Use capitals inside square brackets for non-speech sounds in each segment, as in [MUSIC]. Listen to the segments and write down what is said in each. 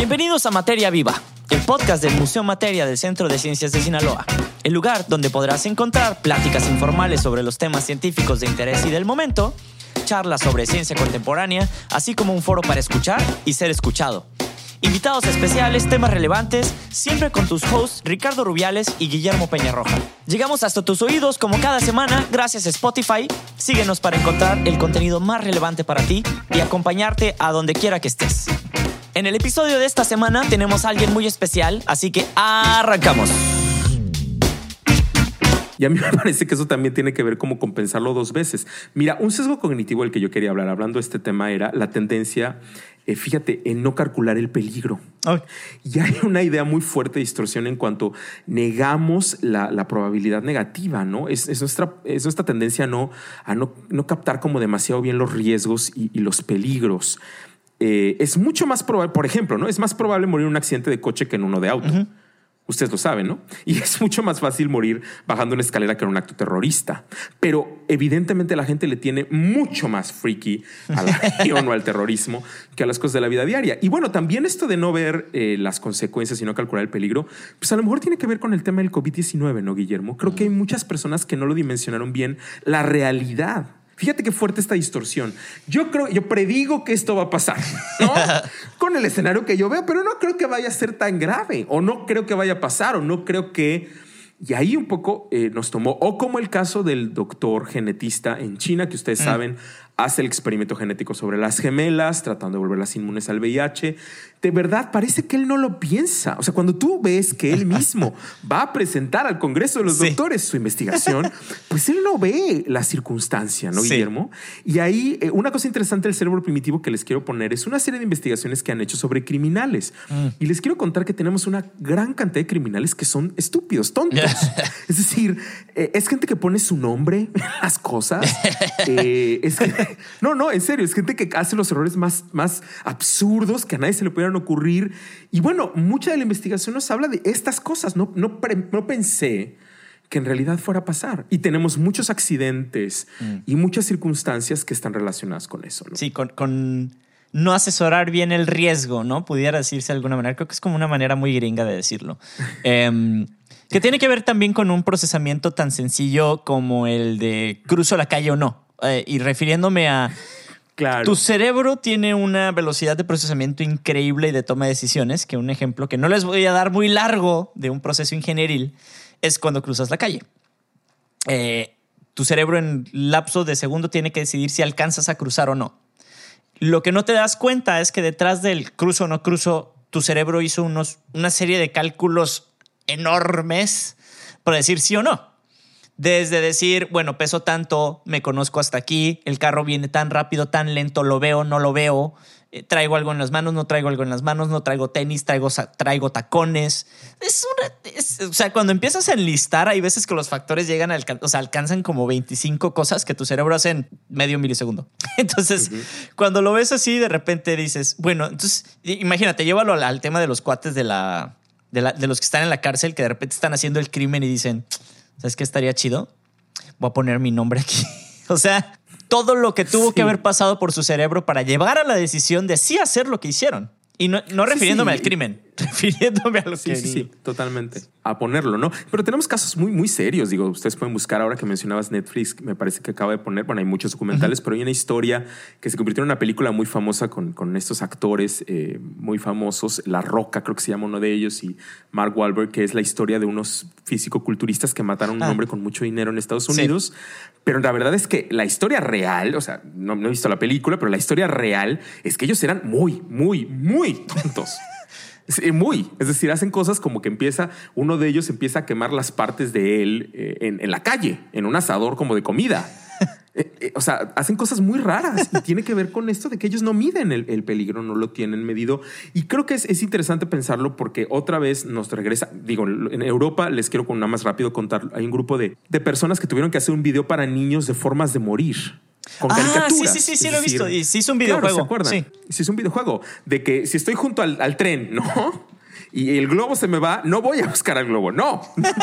Bienvenidos a Materia Viva, el podcast del Museo Materia del Centro de Ciencias de Sinaloa, el lugar donde podrás encontrar pláticas informales sobre los temas científicos de interés y del momento, charlas sobre ciencia contemporánea, así como un foro para escuchar y ser escuchado. Invitados especiales, temas relevantes, siempre con tus hosts Ricardo Rubiales y Guillermo Peñarroja. Llegamos hasta tus oídos como cada semana gracias a Spotify. Síguenos para encontrar el contenido más relevante para ti y acompañarte a donde quiera que estés. En el episodio de esta semana tenemos a alguien muy especial, así que arrancamos. Y a mí [LAUGHS] me parece que eso también tiene que ver como compensarlo dos veces. Mira, un sesgo cognitivo del que yo quería hablar hablando de este tema era la tendencia, eh, fíjate, en no calcular el peligro. Y hay una idea muy fuerte de distorsión en cuanto negamos la, probabilidad negativa, ¿no? Es, nuestra, es nuestra tendencia a, no, a no, no captar como demasiado bien los riesgos y, y los peligros. Eh, es mucho más probable, por ejemplo, ¿no? Es más probable morir en un accidente de coche que en uno de auto. Ustedes lo saben, ¿no? Y [LAUGHS] es mucho más fácil morir bajando una escalera que en un acto terrorista. Pero evidentemente la gente le tiene mucho más freaky a la [LAUGHS] religión o al terrorismo que a las cosas de la vida diaria. Y bueno, también esto de no ver eh, las consecuencias y no calcular el peligro, pues a lo mejor tiene que ver con el tema del COVID-19, ¿no, Guillermo? Creo que hay muchas personas que no lo dimensionaron bien la realidad Fíjate qué fuerte esta distorsión. Yo creo, yo predigo que esto va a pasar, ¿no? [LAUGHS] Con el escenario que yo veo, pero no creo que vaya a ser tan grave, o no creo que vaya a pasar, o no creo que. Y ahí un poco eh, nos tomó, o como el caso del doctor genetista en China, que ustedes mm. saben, hace el experimento genético sobre las gemelas, tratando de volverlas inmunes al VIH. De verdad, parece que él no lo piensa. O sea, cuando tú ves que él [LAUGHS] mismo va a presentar al Congreso de los Doctores su investigación, [LAUGHS] pues él no ve la circunstancia, ¿no, Guillermo? Y ahí, eh, una cosa interesante del cerebro primitivo que les quiero poner es una serie de investigaciones que han hecho sobre criminales. Mm. Y les quiero contar que tenemos una gran cantidad de criminales que son estúpidos, tontos. [LAUGHS] es decir, eh, es gente que pone su nombre las cosas. Eh, es no, no, en serio, es gente que hace los errores más, más absurdos que a nadie se le pudieran ocurrir. Y bueno, mucha de la investigación nos habla de estas cosas. No, no, no pensé que en realidad fuera a pasar. Y tenemos muchos accidentes mm. y muchas circunstancias que están relacionadas con eso. Sí, con, no asesorar bien el riesgo, ¿no? Pudiera decirse de alguna manera. Creo que es como una manera muy gringa de decirlo. [LAUGHS] Em, que tiene que ver también con un procesamiento tan sencillo como el de cruzo la calle o no. Eh, y refiriéndome a... Tu cerebro tiene una velocidad de procesamiento increíble y de toma de decisiones, que un ejemplo que no les voy a dar muy largo de un proceso ingenieril es cuando cruzas la calle. Eh, tu cerebro en lapso de segundo tiene que decidir si alcanzas a cruzar o no. Lo que no te das cuenta es que detrás del cruzo o no cruzo, tu cerebro hizo unos, una serie de cálculos enormes para decir sí o no. Desde decir, bueno, peso tanto, me conozco hasta aquí, el carro viene tan rápido, tan lento, lo veo, no lo veo, eh, traigo algo en las manos, no traigo algo en las manos, no traigo tenis, traigo, traigo tacones. Es una, o sea, cuando empiezas a enlistar, hay veces que los factores llegan a o sea, alcanzan como 25 cosas que tu cerebro hace en medio milisegundo. [LAUGHS] Entonces, cuando lo ves así, de repente dices, bueno, entonces, imagínate, llévalo al, tema de los cuates de la, de, la, de los que están en la cárcel, que de repente están haciendo el crimen y dicen, ¿Sabes qué estaría chido? Voy a poner mi nombre aquí. [LAUGHS] o sea, todo lo que tuvo que haber pasado por su cerebro para llevar a la decisión de sí hacer lo que hicieron. Y no, refiriéndome al crimen, [LAUGHS] refiriéndome a lo que... Sí, sí, totalmente. A ponerlo, ¿no? Pero tenemos casos muy, muy serios. Digo, ustedes pueden buscar ahora que mencionabas Netflix, me parece que acaba de poner, bueno, hay muchos documentales, pero hay una historia que se convirtió en una película muy famosa con, con estos actores eh, muy famosos. La Roca, creo que se llama uno de ellos, y Mark Wahlberg, que es la historia de unos físico-culturistas que mataron a un ah. hombre con mucho dinero en Estados Unidos. Pero la verdad es que la historia real, o sea, no, no he visto la película, pero la historia real es que ellos eran muy, muy, muy tontos. Muy. Es decir, hacen cosas como que empieza, uno de ellos empieza a quemar las partes de él eh, en, la calle, en un asador como de comida. [LAUGHS] Eh, eh, o sea, hacen cosas muy raras y tiene que ver con esto de que ellos no miden el, peligro, no lo tienen medido. Y creo que es, interesante pensarlo porque otra vez nos regresa. Digo, en Europa les quiero con nada más rápido contar. Hay un grupo de, de personas que tuvieron que hacer un video para niños de formas de morir con ah, Sí, sí, sí, sí, lo he visto. Y se hizo un videojuego. ¿se acuerdan? Sí. Se hizo un videojuego de que si estoy junto al, tren, ¿no? Y el globo se me va, no voy a buscar al globo. [LAUGHS]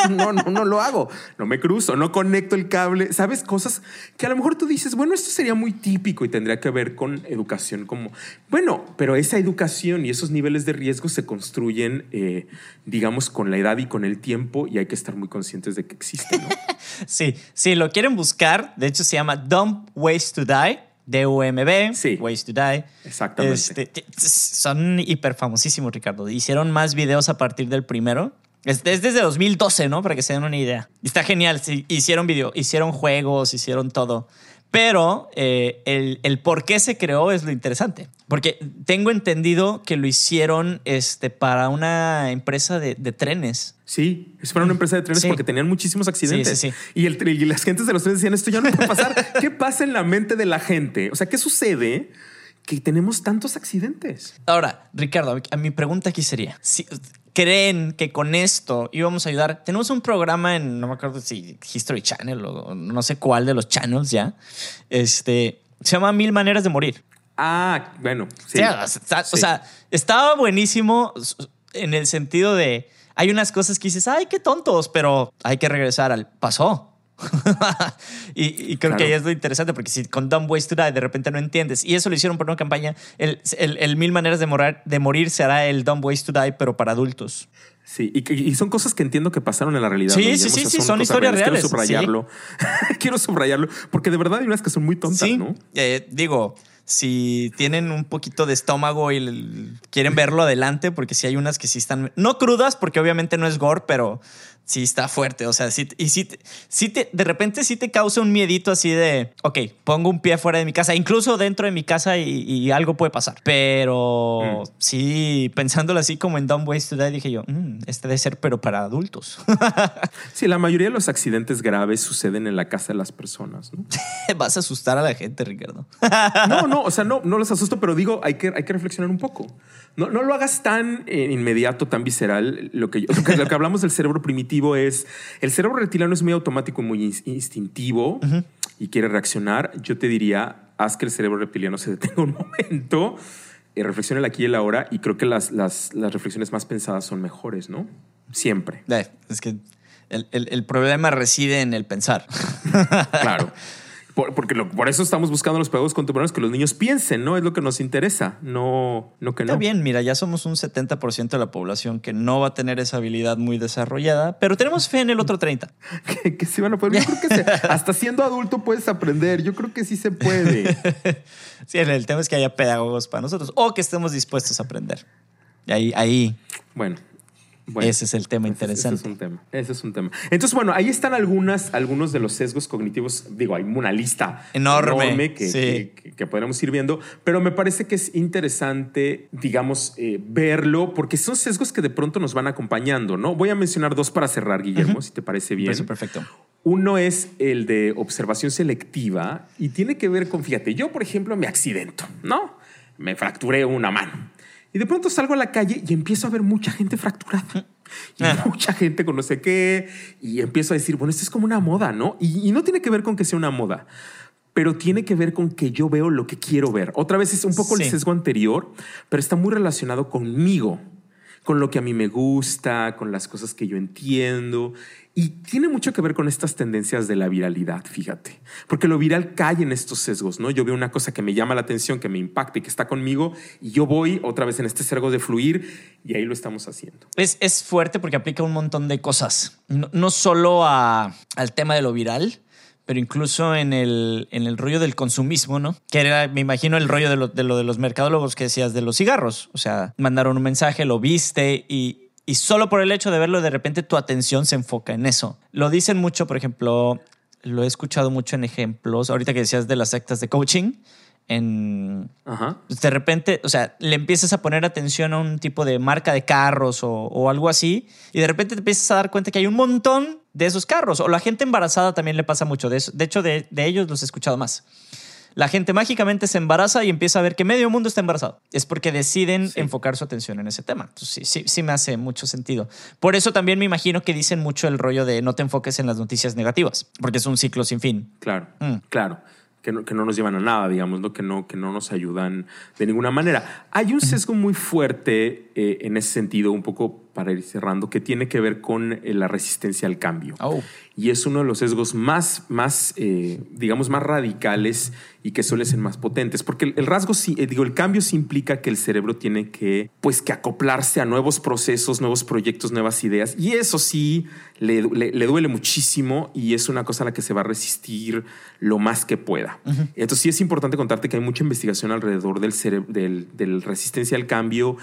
No, no, no, lo hago. No me cruzo, no conecto el cable. Sabes, cosas que a lo mejor tú dices, bueno, esto sería muy típico y tendría que ver con educación como, bueno, pero esa educación y esos niveles de riesgo se construyen, eh, digamos, con la edad y con el tiempo y hay que estar muy conscientes de que existen. [LAUGHS] sí, sí, lo quieren buscar. De hecho, se llama Dumb Ways to Die DUMB, sí. Ways to Die. Exactamente. Este, son hiper famosísimos, Ricardo. Hicieron más videos a partir del primero. Es, desde 2012, ¿no? Para que se den una idea. Está genial. hicieron video, hicieron juegos, hicieron todo. Pero eh, el, el, por qué se creó es lo interesante. Porque tengo entendido que lo hicieron este, para una empresa de, trenes. Sí, es para una empresa de trenes porque tenían muchísimos accidentes. Sí, y, el, y las gentes de los trenes decían, esto ya no puede pasar. [LAUGHS] ¿Qué pasa en la mente de la gente? O sea, ¿qué sucede? que tenemos tantos accidentes. Ahora, Ricardo, a mi pregunta aquí sería, si creen que con esto íbamos a ayudar, tenemos un programa en, no me acuerdo si History Channel o no sé cuál de los channels ya, este, se llama Mil Maneras de Morir. Ah, bueno, sí. O sea, estaba buenísimo en el sentido de, hay unas cosas que dices, ay, qué tontos, pero hay que regresar al pasó. [LAUGHS] y, creo que ahí es lo interesante porque si con Dumb Ways to Die de repente no entiendes y eso lo hicieron por una campaña, el, el, Mil Maneras de, morar, de Morir será el Dumb Ways to Die pero para adultos. Sí, y, son cosas que entiendo que pasaron en la realidad. Sí, sí, sí, son, historias reales. Quiero subrayarlo. [LAUGHS] Quiero subrayarlo porque de verdad hay unas que son muy tontas, ¿no? Eh, digo, si tienen un poquito de estómago y quieren verlo adelante, porque si hay unas que sí están, no crudas, porque obviamente no es gore, pero sí está fuerte. O sea, sí, y sí, sí te, de repente sí te causa un miedito así de, ok, pongo un pie fuera de mi casa, incluso dentro de mi casa y, algo puede pasar. Pero mm. sí, pensándolo así como en Dumb Ways to Die, dije yo, mm, este debe ser, pero para adultos. [LAUGHS] sí, la mayoría de los accidentes graves suceden en la casa de las personas. ¿no? [LAUGHS] Vas a asustar a la gente, Ricardo. no, [LAUGHS] no, o sea, no, no los asusto, pero digo, hay que, hay que reflexionar un poco. No, no lo hagas tan eh, inmediato, tan visceral. Lo que, lo que hablamos del cerebro primitivo es, el cerebro reptiliano es muy automático y muy instintivo y quiere reaccionar. Yo te diría, haz que el cerebro reptiliano se detenga un [LAUGHS] momento, y reflexione el aquí y el ahora y creo que las, las, las reflexiones más pensadas son mejores, ¿no? Siempre. Es que el, el, el problema reside en el pensar. claro. [LAUGHS] porque por eso estamos buscando los pedagogos contemporáneos que los niños piensen, ¿no? Es lo que nos interesa, no, no que no. Está bien, mira, ya somos un 70% de la población que no va a tener esa habilidad muy desarrollada, pero tenemos fe en el otro 30. [LAUGHS] que, sí van a poder. Yo creo que [LAUGHS] hasta siendo adulto puedes aprender. Yo creo que sí se puede. [LAUGHS] sí, el tema es que haya pedagogos para nosotros o que estemos dispuestos a aprender. Y ahí, ahí. Bueno, ese es el tema interesante. Ese es un tema. Ese es un tema. Entonces, bueno, ahí están algunas, algunos de los sesgos cognitivos. Digo, hay una lista enorme, que, que, podríamos ir viendo, pero me parece que es interesante, digamos, eh, verlo, porque son sesgos que de pronto nos van acompañando, ¿no? Voy a mencionar dos para cerrar, Guillermo, si te parece bien. Eso, perfecto. Uno es el de observación selectiva y tiene que ver con, fíjate, yo, por ejemplo, me accidento, ¿no? Me fracturé una mano y de pronto salgo a la calle y empiezo a ver mucha gente fracturada. Y mucha gente con no sé qué. Y empiezo a decir, bueno, esto es como una moda, ¿no? Y, no tiene que ver con que sea una moda, pero tiene que ver con que yo veo lo que quiero ver. Otra vez es un poco el sesgo anterior, pero está muy relacionado conmigo, con lo que a mí me gusta, con las cosas que yo entiendo. Y tiene mucho que ver con estas tendencias de la viralidad, fíjate, porque lo viral cae en estos sesgos, ¿no? Yo veo una cosa que me llama la atención, que me impacta y que está conmigo, y yo voy otra vez en este sesgo de fluir, y ahí lo estamos haciendo. Es, es fuerte porque aplica un montón de cosas, no, solo a, al tema de lo viral, pero incluso en el, en el rollo del consumismo, ¿no? Que era, me imagino, el rollo de de lo de los mercadólogos que decías de los cigarros. O sea, mandaron un mensaje, lo viste y, y solo por el hecho de verlo, de repente tu atención se enfoca en eso. Lo dicen mucho, por ejemplo, lo he escuchado mucho en ejemplos, ahorita que decías de las sectas de coaching, en pues, de repente, o sea, le empiezas a poner atención a un tipo de marca de carros o, algo así, y de repente te empiezas a dar cuenta que hay un montón de esos carros. O la gente embarazada también le pasa mucho de eso. De hecho, de, de ellos los he escuchado más la gente mágicamente se embaraza y empieza a ver que medio mundo está embarazado. Es porque deciden enfocar su atención en ese tema. Entonces, sí, sí, sí me hace mucho sentido. Por eso también me imagino que dicen mucho el rollo de no te enfoques en las noticias negativas, porque es un ciclo sin fin. Claro, mm. claro. que no, que no, nos llevan a nada, digamos, ¿no? Que, no, que no nos ayudan de ninguna manera. Hay un sesgo muy fuerte eh, en ese sentido, un poco para ir cerrando, que tiene que ver con eh, la resistencia al cambio. Oh. Y es uno de los sesgos más, más eh, digamos, más radicales y que suelen ser más potentes. Porque el, rasgo, digo, el cambio sí implica que el cerebro tiene que, pues, que acoplarse a nuevos procesos, nuevos proyectos, nuevas ideas. Y eso sí le, le, duele muchísimo y es una cosa a la que se va a resistir lo más que pueda. Entonces sí es importante contarte que hay mucha investigación alrededor del, del, del resistencia al cambio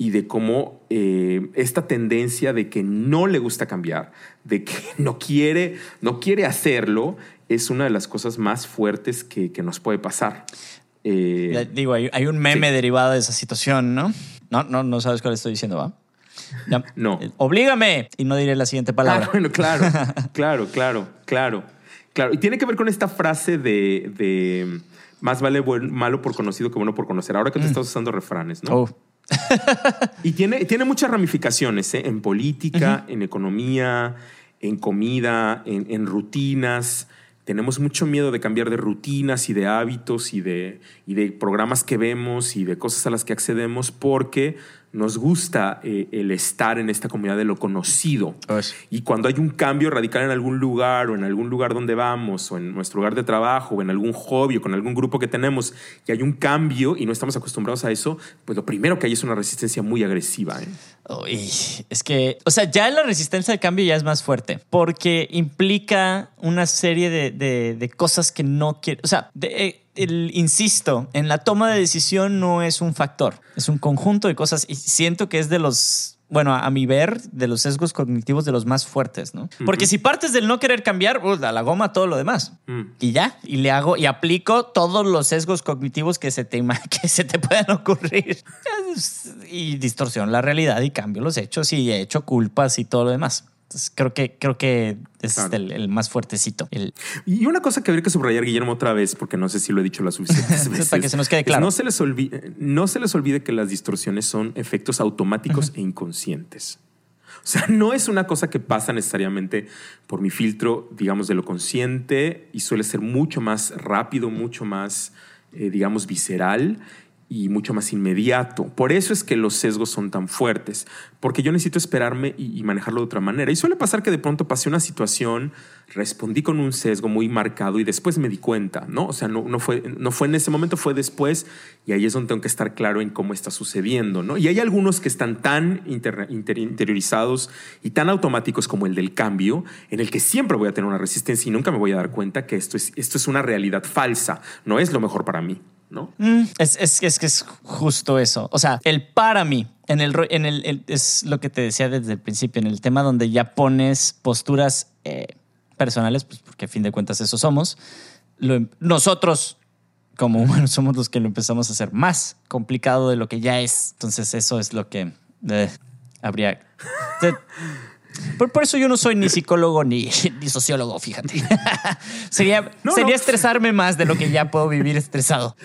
y de cómo eh, esta tendencia de que no le gusta cambiar, de que [LAUGHS] no quiere, no quiere hacerlo, es una de las cosas más fuertes que, nos puede pasar. Eh, digo, hay, un meme derivado de esa situación, ¿no? No, no, no sabes cuál estoy diciendo, ¿va? [LAUGHS] no. Eh, oblígame. Y no diré la siguiente palabra. Ah, bueno, claro, [LAUGHS] claro, claro, claro, claro. Y tiene que ver con esta frase de, más vale malo por conocido que bueno por conocer. Ahora que te mm. estás usando refranes, ¿no? Oh. [LAUGHS] y tiene, tiene muchas ramificaciones ¿eh? en política, en economía, en comida, en, rutinas. Tenemos mucho miedo de cambiar de rutinas y de hábitos y de, y de programas que vemos y de cosas a las que accedemos porque nos gusta eh, el estar en esta comunidad de lo conocido. Y cuando hay un cambio radical en algún lugar o en algún lugar donde vamos o en nuestro lugar de trabajo o en algún hobby o con algún grupo que tenemos y hay un cambio y no estamos acostumbrados a eso, pues lo primero que hay es una resistencia muy agresiva. ¿eh? es que, o sea, ya la resistencia al cambio ya es más fuerte porque implica una serie de, cosas que no quiere, o sea, de, eh, el, insisto, en la toma de decisión no es un factor, es un conjunto de cosas y siento que es de los, bueno, a mi ver, de los sesgos cognitivos de los más fuertes, ¿no? Porque si partes del no querer cambiar, pues, a la goma todo lo demás. Mm. Y ya, y le hago y aplico todos los sesgos cognitivos que se te, [LAUGHS] que se te puedan ocurrir. [LAUGHS] y distorsión la realidad y cambio los hechos y he hecho culpas y todo lo demás creo que, creo que es el, más fuertecito. Y una cosa que habría que subrayar, Guillermo, otra vez, porque no sé si lo he dicho las suficientes [LAUGHS] veces. Para que se nos quede claro. No se, les olvide, no se les olvide que las distorsiones son efectos automáticos e inconscientes. O sea, no es una cosa que pasa necesariamente por mi filtro, digamos, de lo consciente y suele ser mucho más rápido, mucho más, eh, digamos, visceral y mucho más inmediato. Por eso es que los sesgos son tan fuertes, porque yo necesito esperarme y, manejarlo de otra manera. Y suele pasar que de pronto pasé una situación, respondí con un sesgo muy marcado y después me di cuenta, ¿no? O sea, no, no, fue, no fue en ese momento, fue después y ahí es donde tengo que estar claro en cómo está sucediendo, ¿no? Y hay algunos que están tan interiorizados y tan automáticos como el del cambio, en el que siempre voy a tener una resistencia y nunca me voy a dar cuenta que esto es, esto es una realidad falsa, no es lo mejor para mí. ¿No? Mm, es, es, es, que es justo eso. O sea, el para mí, en el, en el, es lo que te decía desde el principio, en el tema donde ya pones posturas eh, personales, pues porque a fin de cuentas eso somos, em, nosotros como humanos [LAUGHS] somos los que lo empezamos a hacer más complicado de lo que ya es. Entonces eso es lo que eh, habría... [LAUGHS] Por, eso yo no soy ni psicólogo ni, [LAUGHS] ni sociólogo, fíjate. [LAUGHS] sería sería estresarme más de lo que ya puedo vivir estresado.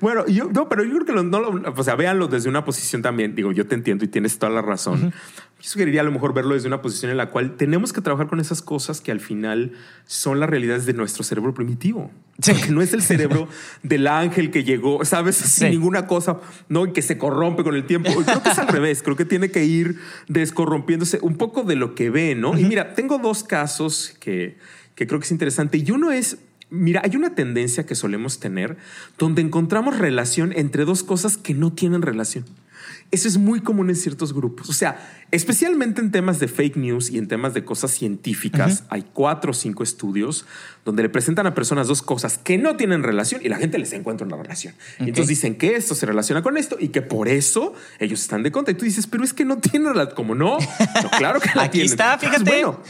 Bueno, yo, no, pero yo creo que no lo, o sea, véanlo desde una posición también. Digo, yo te entiendo y tienes toda la razón. Yo sugeriría a lo mejor verlo desde una posición en la cual tenemos que trabajar con esas cosas que al final son las realidades de nuestro cerebro primitivo. Que no es el cerebro [LAUGHS] del ángel que llegó, sabes, sin ninguna cosa, ¿no? Y que se corrompe con el tiempo. Creo que es al revés. Creo que tiene que ir descorrompiéndose un poco de lo que ve, ¿no? Y mira, tengo dos casos que, que creo que es interesante. Y uno es Mira, hay una tendencia que solemos tener donde encontramos relación entre dos cosas que no tienen relación. Eso es muy común en ciertos grupos. O sea, especialmente en temas de fake news y en temas de cosas científicas, hay cuatro o cinco estudios donde le presentan a personas dos cosas que no tienen relación y la gente les encuentra una relación. entonces dicen que esto se relaciona con esto y que por eso ellos están de contra. Y tú dices, pero es que no tienen relación. Como no, no claro que la [LAUGHS] [LAUGHS] Aquí está, fíjate. Bueno,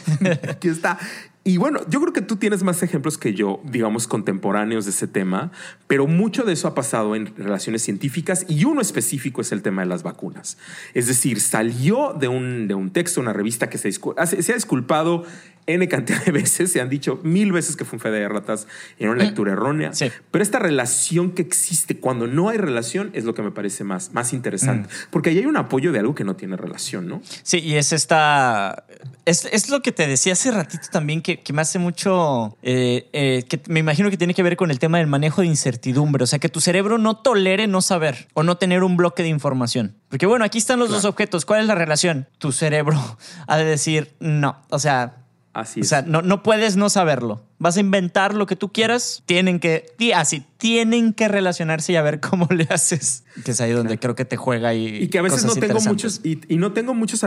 aquí está. Y bueno, yo creo que tú tienes más ejemplos que yo, digamos, contemporáneos de ese tema, pero mucho de eso ha pasado en relaciones científicas y uno específico es el tema de las vacunas. Es decir, salió de un, de un texto, una revista que se, se ha disculpado N cantidad de veces, se han dicho mil veces que fue un fe de ratas en una lectura errónea. Pero esta relación que existe cuando no hay relación es lo que me parece más, más interesante. Mm. Porque ahí hay un apoyo de algo que no tiene relación, ¿no? Sí, y es esta. Es, es lo que te decía hace ratito también, que, que me hace mucho. Eh, eh, que me imagino que tiene que ver con el tema del manejo de incertidumbre. O sea, que tu cerebro no tolere no saber o no tener un bloque de información. Porque bueno, aquí están los dos objetos. ¿Cuál es la relación? Tu cerebro [LAUGHS] ha de decir no. O sea, Así es. O sea, no, no puedes no saberlo. Vas a inventar lo que tú quieras. Tienen que, así, tienen que relacionarse y a ver cómo le haces. Que es ahí donde creo que te juega y. Y que a veces no tengo muchos, y, no tengo muchos,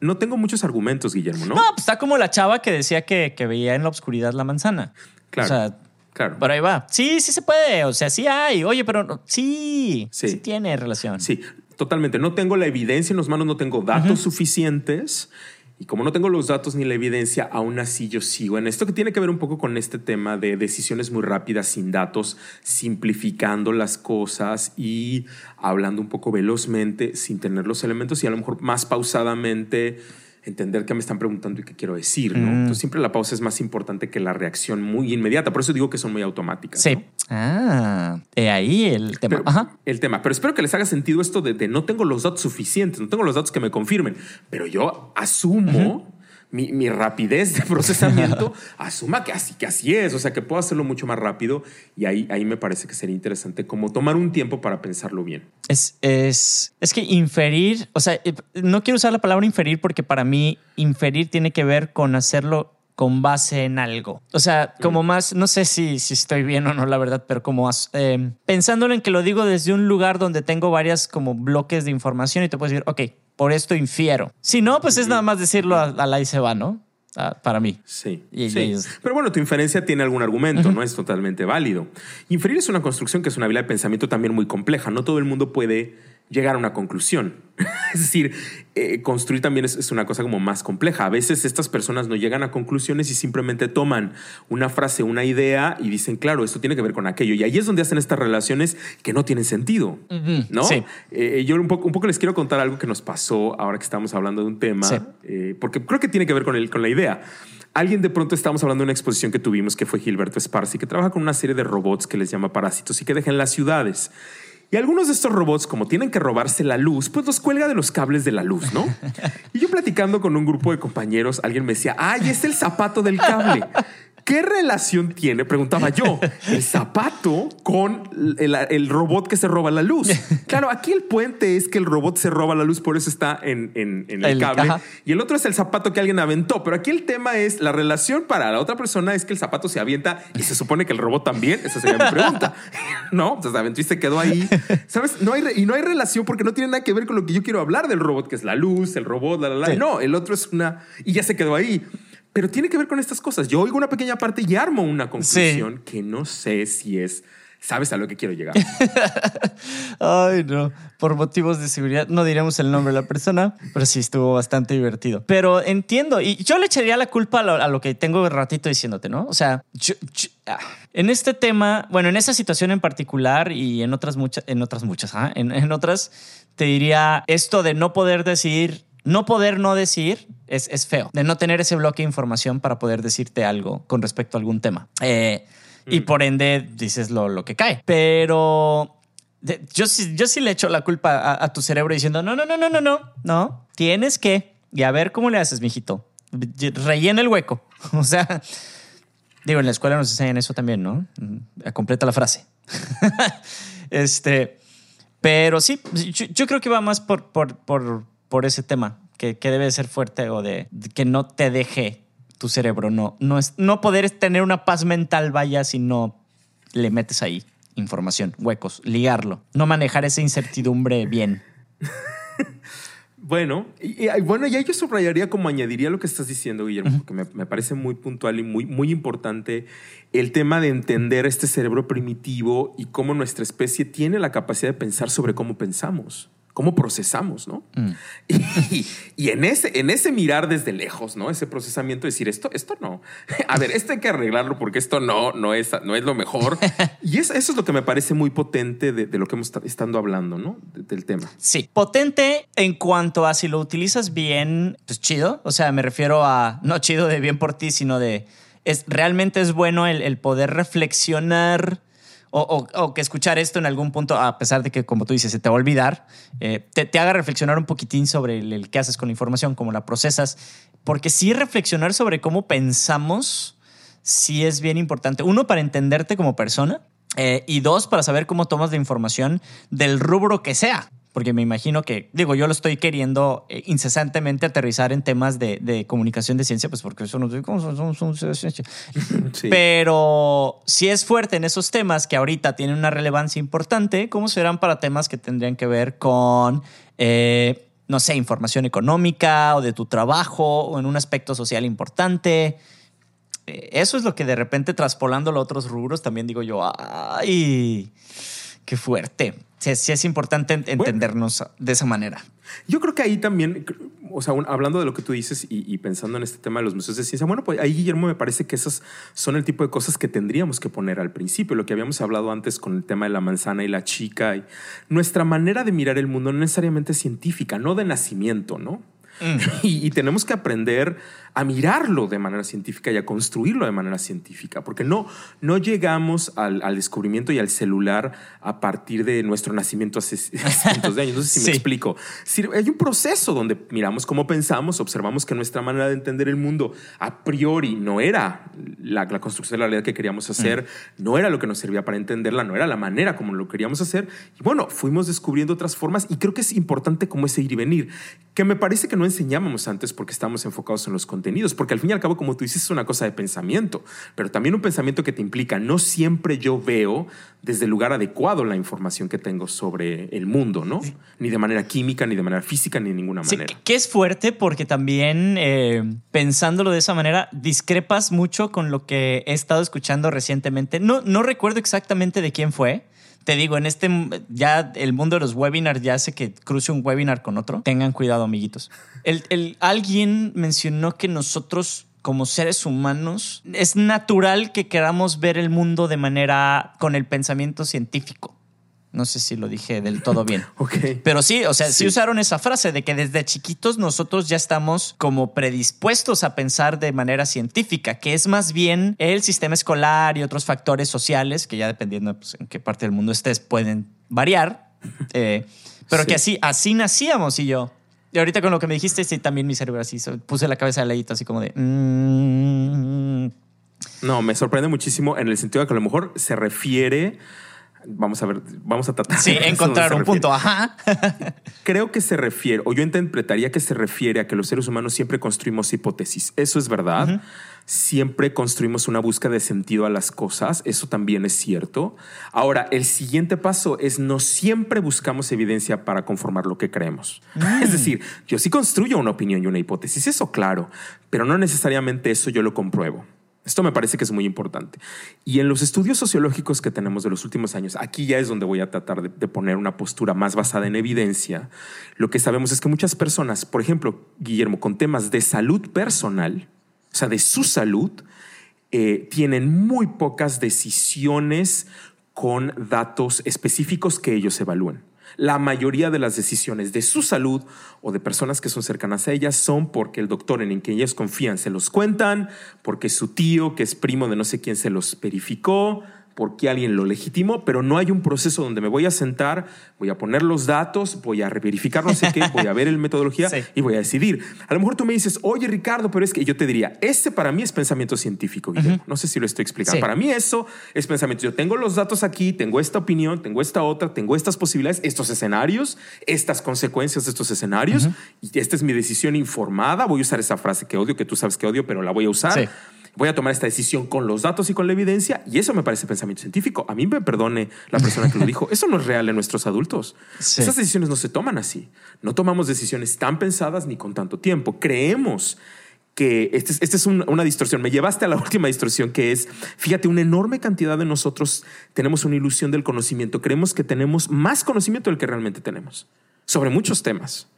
no tengo muchos argumentos, Guillermo, ¿no? No, pues está como la chava que decía que, que veía en la oscuridad la manzana. Claro. O sea, Claro. Por ahí va. Sí, sí se puede. O sea, sí hay. Oye, pero sí, sí, tiene relación. Sí, totalmente. No tengo la evidencia en los manos, no tengo datos suficientes y como no tengo los datos ni la evidencia, aún así yo sigo en esto que tiene que ver un poco con este tema de decisiones muy rápidas sin datos, simplificando las cosas y hablando un poco velozmente sin tener los elementos y a lo mejor más pausadamente entender qué me están preguntando y qué quiero decir, ¿no? Mm. Entonces siempre la pausa es más importante que la reacción muy inmediata. Por eso digo que son muy automáticas. Sí. Ah, he ahí el tema. Ajá. El tema. Pero espero que les haga sentido esto de, no tengo los datos suficientes, no tengo los datos que me confirmen, pero yo asumo mi, rapidez de [LAUGHS] procesamiento asuma que así, que así es, o sea, que puedo hacerlo mucho más rápido y ahí, ahí me parece que sería interesante como tomar un tiempo para pensarlo bien. Es, es, es que inferir, o sea, eh, no quiero usar la palabra inferir porque para mí inferir tiene que ver con hacerlo con base en algo. O sea, como mm. más, no sé si, si estoy bien o no, la verdad, pero como eh, pensándolo en que lo digo desde un lugar donde tengo varias como bloques de información y te puedes decir, ok, por esto infiero. Si no, pues es nada más decirlo a, la y se va, ¿no? Ah, para mí. Sí. Pero bueno, tu inferencia tiene algún argumento, no es totalmente válido. Inferir es una construcción que es una habilidad de pensamiento también muy compleja. No todo el mundo puede llegar a una conclusión. [LAUGHS] es decir, eh, construir también es, una cosa como más compleja. A veces estas personas no llegan a conclusiones y simplemente toman una frase, una idea y dicen, claro, esto tiene que ver con aquello. Y ahí es donde hacen estas relaciones que no tienen sentido, ¿no? Sí. Eh, yo un poco, un poco, les quiero contar algo que nos pasó ahora que estamos hablando de un tema, eh, porque creo que tiene que ver con, el, con la idea. Alguien de pronto estábamos hablando de una exposición que tuvimos que fue Gilberto Esparzi, que trabaja con una serie de robots que les llama parásitos y que dejan las ciudades. Y algunos de estos robots, como tienen que robarse la luz, pues los cuelga de los cables de la luz, ¿no? Y yo platicando con un grupo de compañeros, alguien me decía, ay, es el zapato del cable. ¿Qué relación tiene, preguntaba yo, el [LAUGHS] zapato con el, robot que se roba la luz? [LAUGHS] Claro, aquí el puente es que el robot se roba la luz, por eso está en, el, cable. Y el otro es el zapato que alguien aventó. Pero aquí el tema es la relación para la otra persona es que el zapato se avienta y se supone que el robot también. Esa sería mi pregunta. [LAUGHS] no, se aventó y se quedó ahí. ¿Sabes? No hay, y no hay relación porque no tiene nada que ver con lo que yo quiero hablar del robot, que es la luz, el robot, la, la, la. No, el otro es una. Y ya se quedó ahí pero tiene que ver con estas cosas. Yo oigo una pequeña parte y armo una conclusión que no sé si es, sabes a lo que quiero llegar. [LAUGHS] Ay, no. Por motivos de seguridad, no diremos el nombre de la persona, pero sí estuvo bastante divertido. Pero entiendo, y yo le echaría la culpa a lo, que tengo ratito diciéndote, ¿no? O sea, ah, en este tema, bueno, en esa situación en particular y en otras muchas, en otras muchas, ¿ah? en, en otras, te diría esto de no poder decidir no poder no decir es, es, feo, de no tener ese bloque de información para poder decirte algo con respecto a algún tema. Eh, y mm. por ende dices lo, lo que cae. Pero yo, yo sí le echo la culpa a, tu cerebro diciendo, no, no, no, no, no, no, no, tienes que, y a ver cómo le haces, mijito. Rellena el hueco. [LAUGHS] O sea, digo, en la escuela nos enseñan eso también, ¿no? Mm, completa la frase. [LAUGHS] este, pero sí, yo, creo que va más por, por, por por ese tema, que, que debe ser fuerte o de, que no te deje tu cerebro, no, no, es, no poder tener una paz mental, vaya, si no le metes ahí información, huecos, ligarlo, no manejar esa incertidumbre bien. [LAUGHS] Bueno, y, bueno, ya yo subrayaría como añadiría lo que estás diciendo, Guillermo, porque me, me, parece muy puntual y muy, muy importante el tema de entender este cerebro primitivo y cómo nuestra especie tiene la capacidad de pensar sobre cómo pensamos. Cómo procesamos, ¿no? Mm. [LAUGHS] Y, en, ese, en ese mirar desde lejos, ¿no? Ese procesamiento, decir esto, esto no. [LAUGHS] A ver, esto hay que arreglarlo porque esto no, no es, no es lo mejor. [LAUGHS] Y eso, es lo que me parece muy potente de, lo que hemos estado hablando, ¿no? del tema. Sí, potente en cuanto a si lo utilizas bien, pues chido. O sea, me refiero a, no chido de bien por ti, sino de, es, realmente es bueno el, el poder reflexionar o, que escuchar esto en algún punto, a pesar de que, como tú dices, se te va a olvidar, eh, te, haga reflexionar un poquitín sobre el, qué haces con la información, cómo la procesas, porque sí reflexionar sobre cómo pensamos, sí es bien importante. Uno, para entenderte como persona, eh, y dos, para saber cómo tomas la información del rubro que sea porque me imagino que, digo, yo lo estoy queriendo eh, incesantemente aterrizar en temas de, comunicación de ciencia, pues porque eso no [LAUGHS] sí. Pero si es fuerte en esos temas que ahorita tienen una relevancia importante, ¿cómo serán para temas que tendrían que ver con, eh, no sé, información económica o de tu trabajo o en un aspecto social importante? Eh, eso es lo que de repente traspolándolo a otros rubros también digo yo, ay, qué fuerte sí, es importante entendernos de esa manera. Yo creo que ahí también, o sea, hablando de lo que tú dices y, pensando en este tema de los museos de ciencia, bueno, pues ahí, Guillermo, me parece que esas son el tipo de cosas que tendríamos que poner al principio, lo que habíamos hablado antes con el tema de la manzana y la chica. Y nuestra manera de mirar el mundo no necesariamente científica, no de nacimiento, ¿no? Mm. [LAUGHS] y, tenemos que aprender a mirarlo de manera científica y a construirlo de manera científica, porque no, no llegamos al, descubrimiento y al celular a partir de nuestro nacimiento hace [LAUGHS] cientos de años. No sé si me explico. hay un proceso donde miramos cómo pensamos, observamos que nuestra manera de entender el mundo a priori no era la, construcción de la realidad que queríamos hacer, mm. no era lo que nos servía para entenderla, no era la manera como lo queríamos hacer. Y bueno, fuimos descubriendo otras formas y creo que es importante como ese ir y venir, que me parece que no enseñábamos antes porque estamos enfocados en los contenidos porque al fin y al cabo, como tú dices, es una cosa de pensamiento, pero también un pensamiento que te implica, no siempre yo veo desde el lugar adecuado la información que tengo sobre el mundo, ¿no? Ni de manera química, ni de manera física, ni de ninguna manera. Sí, que es fuerte porque también eh, pensándolo de esa manera, discrepas mucho con lo que he estado escuchando recientemente. No, no recuerdo exactamente de quién fue, te digo, en este ya el mundo de los webinars ya hace que cruce un webinar con otro. Tengan cuidado, amiguitos. El, alguien mencionó que nosotros como seres humanos es natural que queramos ver el mundo de manera con el pensamiento científico. No sé si lo dije del todo bien. [LAUGHS] Pero sí, o sea, sí. usaron esa frase de que desde chiquitos nosotros ya estamos como predispuestos a pensar de manera científica, que es más bien el sistema escolar y otros factores sociales que ya dependiendo pues, en qué parte del mundo estés pueden variar. [LAUGHS] Eh, pero que así, así nacíamos y yo. Y ahorita con lo que me dijiste, sí, también mi cerebro así, puse la cabeza de ladito así como de... Mm". No, me sorprende muchísimo en el sentido de que a lo mejor se refiere Vamos a ver, vamos a tratar. Sí, encontrar un punto, ajá. [LAUGHS] Creo que se refiere, o yo interpretaría que se refiere a que los seres humanos siempre construimos hipótesis. Eso es verdad. Siempre construimos una búsqueda de sentido a las cosas. Eso también es cierto. Ahora, el siguiente paso es no siempre buscamos evidencia para conformar lo que creemos. Mm. Es decir, yo sí construyo una opinión y una hipótesis, eso claro, pero no necesariamente eso yo lo compruebo. Esto me parece que es muy importante. Y en los estudios sociológicos que tenemos de los últimos años, aquí ya es donde voy a tratar de, poner una postura más basada en evidencia. Lo que sabemos es que muchas personas, por ejemplo, Guillermo, con temas de salud personal, o sea, de su salud, eh, tienen muy pocas decisiones con datos específicos que ellos evalúen la mayoría de las decisiones de su salud o de personas que son cercanas a ellas son porque el doctor en quien ellas confían se los cuentan, porque su tío, que es primo de no sé quién, se los verificó, porque alguien lo legitimó, pero no hay un proceso donde me voy a sentar, voy a poner los datos, voy a verificar no sé qué, voy a ver el [LAUGHS] metodología y voy a decidir. A lo mejor tú me dices, oye Ricardo, pero es que yo te diría, ese para mí es pensamiento científico, No sé si lo estoy explicando. Para mí eso es pensamiento. Yo tengo los datos aquí, tengo esta opinión, tengo esta otra, tengo estas posibilidades, estos escenarios, estas consecuencias de estos escenarios, y esta es mi decisión informada. Voy a usar esa frase que odio, que tú sabes que odio, pero la voy a usar voy a tomar esta decisión con los datos y con la evidencia, y eso me parece pensamiento científico. A mí me perdone la persona que lo dijo, [LAUGHS] eso no es real en nuestros adultos. Esas decisiones no se toman así. No tomamos decisiones tan pensadas ni con tanto tiempo. Creemos que esta es, este es una distorsión. Me llevaste a la última distorsión que es, fíjate, una enorme cantidad de nosotros tenemos una ilusión del conocimiento. Creemos que tenemos más conocimiento del que realmente tenemos. sobre muchos temas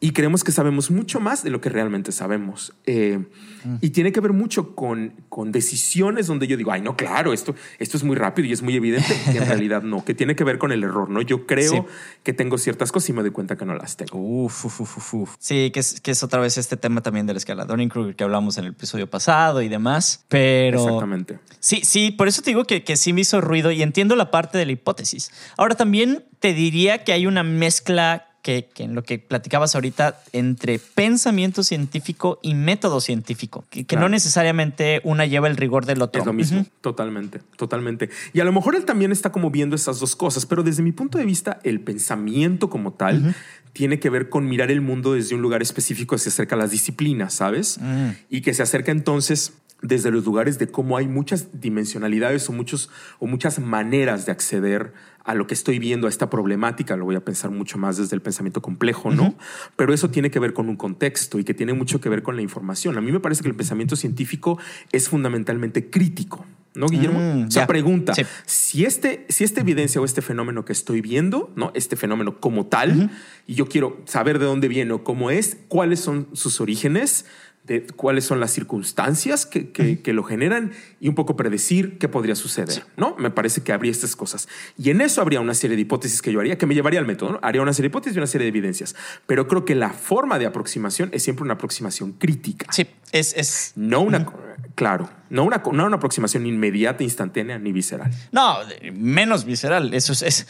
y creemos que sabemos mucho más de lo que realmente sabemos. Eh, mm. Y tiene que ver mucho con, con decisiones donde yo digo, ay, no, claro, esto, esto es muy rápido y es muy evidente. Y en realidad no, que tiene que ver con el error, ¿no? Yo creo que tengo ciertas cosas y me doy cuenta que no las tengo. Uf, uf, uf, sí, que es, que es otra vez este tema también del escalador Kruger que hablamos en el episodio pasado y demás. Pero. Exactamente. Sí, sí, por eso te digo que, que sí me hizo ruido y entiendo la parte de la hipótesis. Ahora también te diría que hay una mezcla que, en lo que platicabas ahorita entre pensamiento científico y método científico, que, no necesariamente una lleva el rigor del otro. Es lo mismo, totalmente, totalmente. Y a lo mejor él también está como viendo esas dos cosas, pero desde mi punto de vista, el pensamiento como tal tiene que ver con mirar el mundo desde un lugar específico que se acerca a las disciplinas, ¿sabes? Mm. Y que se acerca entonces desde los lugares de cómo hay muchas dimensionalidades o, muchos, o muchas maneras de acceder a lo que estoy viendo, a esta problemática, lo voy a pensar mucho más desde el pensamiento complejo, ¿no? Pero eso tiene que ver con un contexto y que tiene mucho que ver con la información. A mí me parece que el pensamiento científico es fundamentalmente crítico. ¿No, Guillermo? Mm, o sea, pregunta, si, este, si esta evidencia o este fenómeno que estoy viendo, ¿no? Este fenómeno como tal, y yo quiero saber de dónde viene o cómo es, cuáles son sus orígenes, de cuáles son las circunstancias que, que, lo generan y un poco predecir qué podría suceder, ¿no? Me parece que habría estas cosas. Y en eso habría una serie de hipótesis que yo haría, que me llevaría al método, ¿no? Haría una serie de hipótesis y una serie de evidencias. Pero creo que la forma de aproximación es siempre una aproximación crítica. Sí, es... es... No una... Claro, no una, no una aproximación inmediata, instantánea ni visceral. No, menos visceral. Eso es...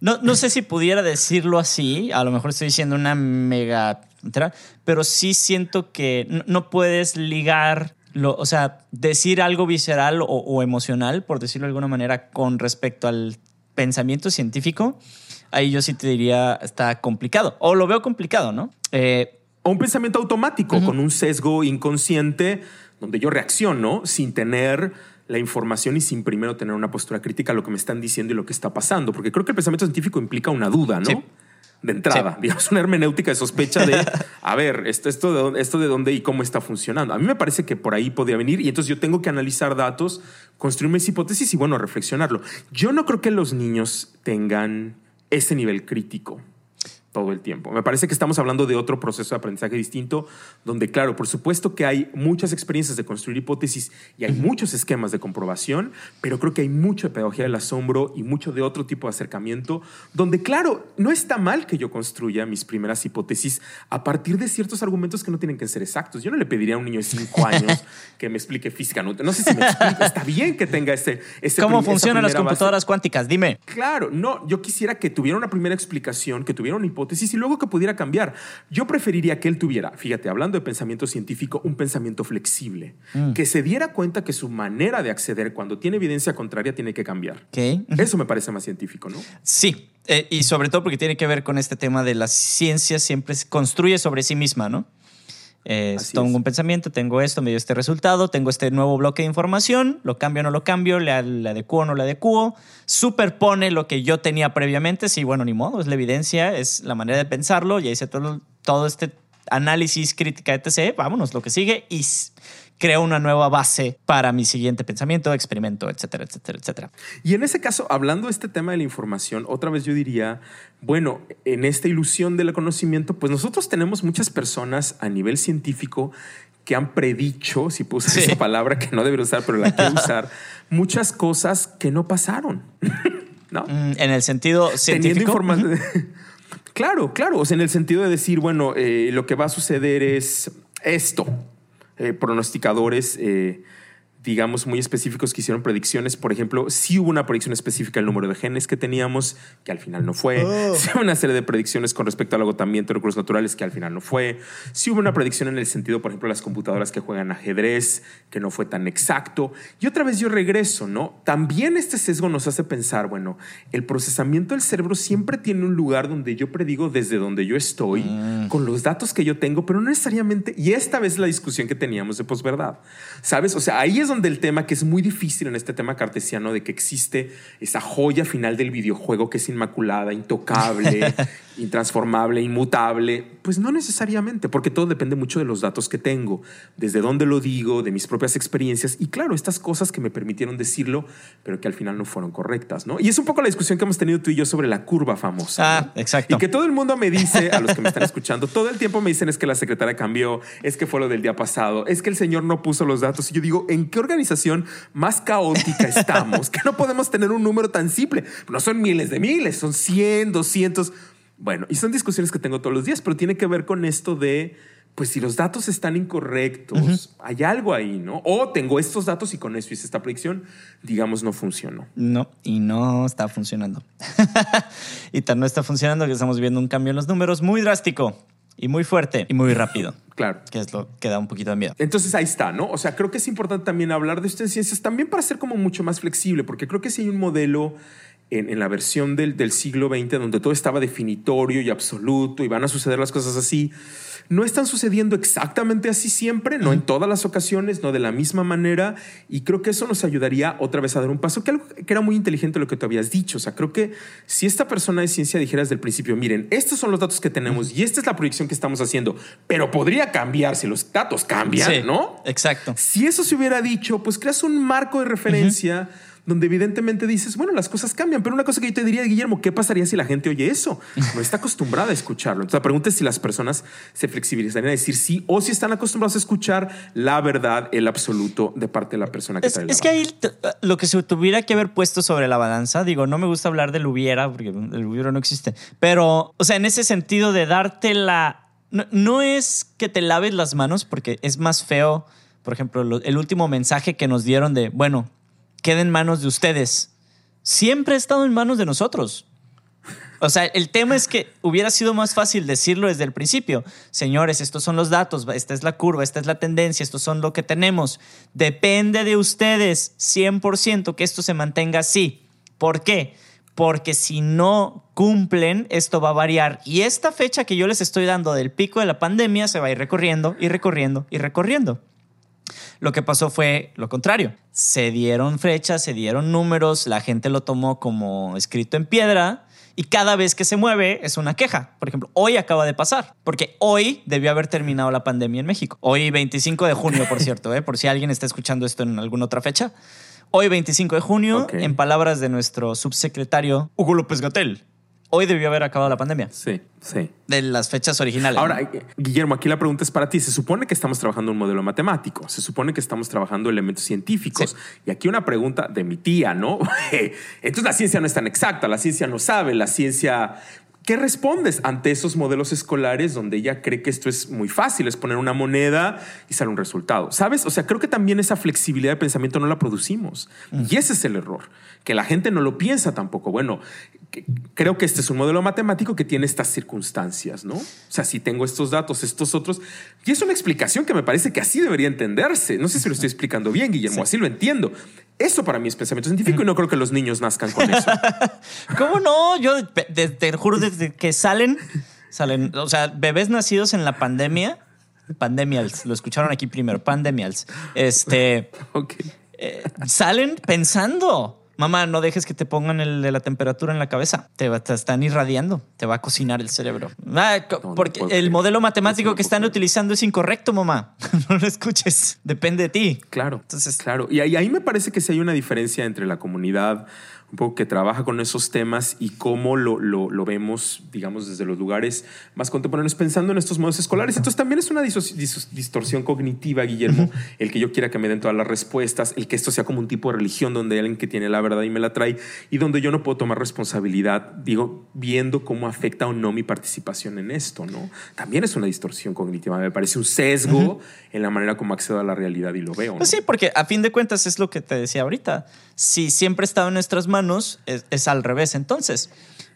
no, no sé si pudiera decirlo así. A lo mejor estoy diciendo una mega pero sí siento que no, puedes ligar, lo, o sea, decir algo visceral o, emocional, por decirlo de alguna manera, con respecto al pensamiento científico. Ahí yo sí te diría, está complicado, o lo veo complicado, ¿no? Eh, o un pensamiento automático, con un sesgo inconsciente, donde yo reacciono sin tener la información y sin primero tener una postura crítica a lo que me están diciendo y lo que está pasando. Porque creo que el pensamiento científico implica una duda, ¿no? de entrada, digamos, una hermenéutica de sospecha de, [LAUGHS] a ver, esto, esto, de dónde, esto de dónde y cómo está funcionando. A mí me parece que por ahí podría venir y entonces yo tengo que analizar datos, construir mis hipótesis y bueno, reflexionarlo. Yo no creo que los niños tengan ese nivel crítico todo el tiempo. Me parece que estamos hablando de otro proceso de aprendizaje distinto, donde, claro, por supuesto que hay muchas experiencias de construir hipótesis y hay muchos esquemas de comprobación, pero creo que hay mucho de pedagogía del asombro y mucho de otro tipo de acercamiento, donde, claro, no está mal que yo construya mis primeras hipótesis a partir de ciertos argumentos que no tienen que ser exactos. Yo no le pediría a un niño de cinco [LAUGHS] años que me explique física. No, sé si me explico. Está bien que tenga ese... ese ¿Cómo funcionan las computadoras cuánticas? Dime. Claro, no, yo quisiera que tuviera una primera explicación, que tuviera una hipótesis y luego que pudiera cambiar. Yo preferiría que él tuviera, fíjate, hablando de pensamiento científico, un pensamiento flexible, mm. que se diera cuenta que su manera de acceder cuando tiene evidencia contraria tiene que cambiar. Eso me parece más científico, ¿no? Sí, eh, y sobre todo porque tiene que ver con este tema de la ciencia siempre se construye sobre sí misma, ¿no? Eh, tengo un pensamiento, tengo esto, me dio este resultado, tengo este nuevo bloque de información, lo cambio o no lo cambio, le, le adecuo o no le adecuo, superpone lo que yo tenía previamente, sí, bueno, ni modo, es la evidencia, es la manera de pensarlo, ya hice todo, todo este análisis, crítica, etc. Vámonos, lo que sigue y creo una nueva base para mi siguiente pensamiento, experimento, etcétera, etcétera, etcétera. Y en ese caso, hablando de este tema de la información, otra vez yo diría, bueno, en esta ilusión del conocimiento, pues nosotros tenemos muchas personas a nivel científico que han predicho, si puse esa palabra que no debería usar, pero la quiero [LAUGHS] usar, muchas cosas que no pasaron. [LAUGHS] ¿No? Mm, en el sentido científico. Teniendo información. [LAUGHS] claro, claro. O sea, en el sentido de decir, bueno, eh, lo que va a suceder es esto. Eh, pronosticadores eh, digamos, muy específicos que hicieron predicciones. Por ejemplo, si hubo una predicción específica del número de genes que teníamos, que al final no fue. Oh. [LAUGHS] Sí hubo una serie de predicciones con respecto al agotamiento de recursos naturales, que al final no fue. Si hubo una predicción en el sentido, por ejemplo, las computadoras que juegan ajedrez, que no fue tan exacto. Y otra vez yo regreso, ¿no? También este sesgo nos hace pensar, bueno, el procesamiento del cerebro siempre tiene un lugar donde yo predigo desde donde yo estoy, mm. con los datos que yo tengo, pero no necesariamente. Y esta vez la discusión que teníamos de posverdad, ¿sabes? O sea, ahí es donde del tema que es muy difícil en este tema cartesiano de que existe esa joya final del videojuego que es inmaculada, intocable [LAUGHS] intransformable, inmutable. Pues no necesariamente, porque todo depende mucho de los datos que tengo, desde dónde lo digo, de mis propias experiencias y claro, estas cosas que me permitieron decirlo, pero que al final no fueron correctas, ¿no? Y es un poco la discusión que hemos tenido tú y yo sobre la curva famosa. Ah, exacto. Y que todo el mundo me dice, a los que me están escuchando, todo el tiempo me dicen es que la secretaria cambió, es que fue lo del día pasado, es que el señor no puso los datos. Y yo digo, ¿en qué organización más caótica estamos? que no podemos tener un número tan simple. No son miles de miles, son 100, 200. Bueno, y son discusiones que tengo todos los días, pero tiene que ver con esto de, pues si los datos están incorrectos, hay algo ahí, ¿no? O tengo estos datos y con eso hice esta predicción, digamos, no funcionó. No, y no está funcionando. [LAUGHS] y tan no está funcionando que estamos viendo un cambio en los números muy drástico y muy fuerte y muy rápido. Claro. Que es lo que da un poquito de miedo. Entonces ahí está, ¿no? O sea, creo que es importante también hablar de esto en ciencias, también para ser como mucho más flexible, porque creo que si hay un modelo en, la versión del, del, siglo XX donde todo estaba definitorio y absoluto y van a suceder las cosas así, no están sucediendo exactamente así siempre, no en todas las ocasiones, no de la misma manera. Y creo que eso nos ayudaría otra vez a dar un paso, que, algo, que era muy inteligente lo que tú habías dicho. O sea, creo que si esta persona de ciencia dijera desde el principio, miren, estos son los datos que tenemos y esta es la proyección que estamos haciendo, pero podría cambiar si los datos cambian, ¿no? Exacto. Si eso se hubiera dicho, pues creas un marco de referencia donde evidentemente dices, bueno, las cosas cambian, pero una cosa que yo te diría, Guillermo, ¿qué pasaría si la gente oye eso? No está acostumbrada a escucharlo. Entonces la pregunta es si las personas se flexibilizarían a decir sí o si están acostumbrados a escuchar la verdad, el absoluto de parte de la persona que es, Es que ahí lo que se tuviera que haber puesto sobre la balanza, digo, no me gusta hablar del hubiera, porque el hubiera no existe, pero, o sea, en ese sentido de darte la... No, es que te laves las manos, porque es más feo, por ejemplo, el último mensaje que nos dieron de, bueno, queda en manos de ustedes. Siempre ha estado en manos de nosotros. O sea, el tema es que hubiera sido más fácil decirlo desde el principio. Señores, estos son los datos, esta es la curva, esta es la tendencia, estos son lo que tenemos. Depende de ustedes 100% que esto se mantenga así. ¿Por qué? Porque si no cumplen, esto va a variar. Y esta fecha que yo les estoy dando del pico de la pandemia se va a ir recorriendo y recorriendo y recorriendo. Lo que pasó fue lo contrario. Se dieron fechas, se dieron números, la gente lo tomó como escrito en piedra y cada vez que se mueve es una queja. Por ejemplo, hoy acaba de pasar, porque hoy debió haber terminado la pandemia en México. Hoy 25 de junio, por cierto, ¿eh? por si alguien está escuchando esto en alguna otra fecha. Hoy 25 de junio, en palabras de nuestro subsecretario Hugo López Gatel, hoy debió haber acabado la pandemia. Sí, sí. De las fechas originales. Ahora, Guillermo, aquí la pregunta es para ti. Se supone que estamos trabajando un modelo matemático, se supone que estamos trabajando elementos científicos. Y aquí una pregunta de mi tía, ¿no? [LAUGHS] Entonces la ciencia no es tan exacta, la ciencia no sabe, la ciencia ¿Qué respondes ante esos modelos escolares donde ella cree que esto es muy fácil, es poner una moneda y sale un resultado? ¿Sabes? O sea, creo que también esa flexibilidad de pensamiento no la producimos. Y ese es el error, que la gente no lo piensa tampoco. Bueno, creo que este es un modelo matemático que tiene estas circunstancias, ¿no? O sea, si tengo estos datos, estos otros, y es una explicación que me parece que así debería entenderse. No sé si lo estoy explicando bien, Guillermo, así lo entiendo. Eso para mí es pensamiento científico y no creo que los niños nazcan con eso. [LAUGHS] ¿Cómo no? Yo te, juro, desde que salen, salen, o sea, bebés nacidos en la pandemia, pandemials, lo escucharon aquí primero, pandemials, este, [LAUGHS] eh, salen pensando. Mamá, no dejes que te pongan el de la temperatura en la cabeza. Te, están irradiando. Te va a cocinar el cerebro. Ah, porque el modelo matemático que están utilizando es incorrecto, mamá. [LAUGHS] no lo escuches. Depende de ti. Claro. Entonces, claro. Y ahí, ahí me parece que sí hay una diferencia entre la comunidad un poco que trabaja con esos temas y cómo lo, lo, vemos, digamos, desde los lugares más contemporáneos, pensando en estos modos escolares. Entonces también es una distorsión cognitiva, Guillermo, el que yo quiera que me den todas las respuestas, el que esto sea como un tipo de religión donde hay alguien que tiene la verdad y me la trae y donde yo no puedo tomar responsabilidad, digo, viendo cómo afecta o no mi participación en esto, ¿no? También es una distorsión cognitiva, me parece un sesgo en la manera como accedo a la realidad y lo veo. Pues sí, porque a fin de cuentas es lo que te decía ahorita. Si siempre estado en nuestras manos, es, al revés entonces.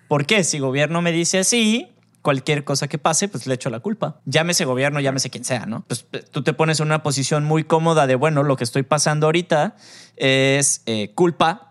¿Por qué? Si gobierno me dice así, cualquier cosa que pase, pues le echo la culpa. Llámese gobierno, llámese quien sea, ¿no? Pues eh, tú te pones en una posición muy cómoda de, bueno, lo que estoy pasando ahorita es eh, culpa